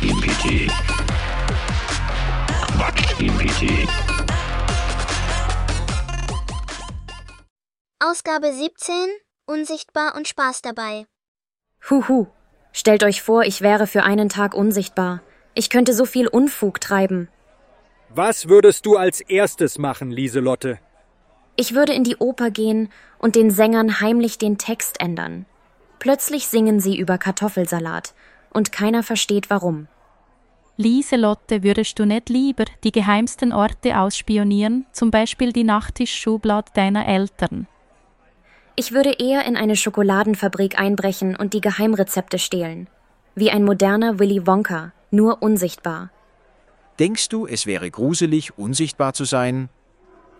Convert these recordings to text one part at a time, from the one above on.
Quatsch-GPT. Quatsch-GPT. Ausgabe 17 Unsichtbar und Spaß dabei. Huhu. Stellt euch vor, ich wäre für einen Tag unsichtbar. Ich könnte so viel Unfug treiben. Was würdest du als erstes machen, Lieselotte? Ich würde in die Oper gehen und den Sängern heimlich den Text ändern. Plötzlich singen sie über Kartoffelsalat und keiner versteht warum. Lieselotte, würdest du nicht lieber die geheimsten Orte ausspionieren, zum Beispiel die Nachttischschublade deiner Eltern? Ich würde eher in eine Schokoladenfabrik einbrechen und die Geheimrezepte stehlen. Wie ein moderner Willy Wonka, nur unsichtbar. Denkst du, es wäre gruselig, unsichtbar zu sein?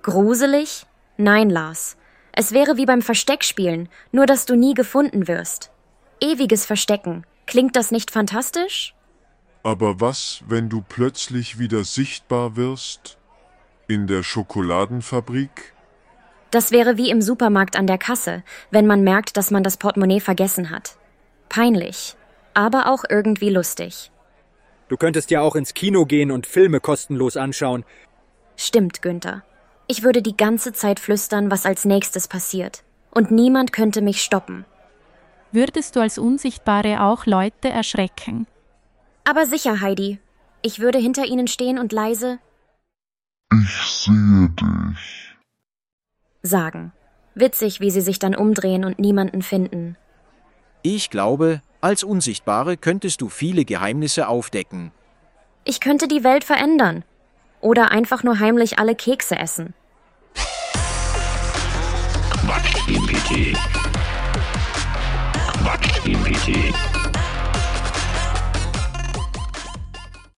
Gruselig? Nein, Lars. Es wäre wie beim Versteckspielen, nur dass du nie gefunden wirst. Ewiges Verstecken. Klingt das nicht fantastisch? Aber was, wenn du plötzlich wieder sichtbar wirst? In der Schokoladenfabrik? Das wäre wie im Supermarkt an der Kasse, wenn man merkt, dass man das Portemonnaie vergessen hat. Peinlich, aber auch irgendwie lustig. Du könntest ja auch ins Kino gehen und Filme kostenlos anschauen. Stimmt, Günther. Ich würde die ganze Zeit flüstern, was als nächstes passiert. Und niemand könnte mich stoppen. Würdest du als Unsichtbare auch Leute erschrecken? Aber sicher, Heidi. Ich würde hinter ihnen stehen und leise Ich sehe dich. sagen. Witzig, wie sie sich dann umdrehen und niemanden finden. Ich glaube, als Unsichtbare könntest du viele Geheimnisse aufdecken. Ich könnte die Welt verändern. Oder einfach nur heimlich alle Kekse essen. Quatsch-GPT.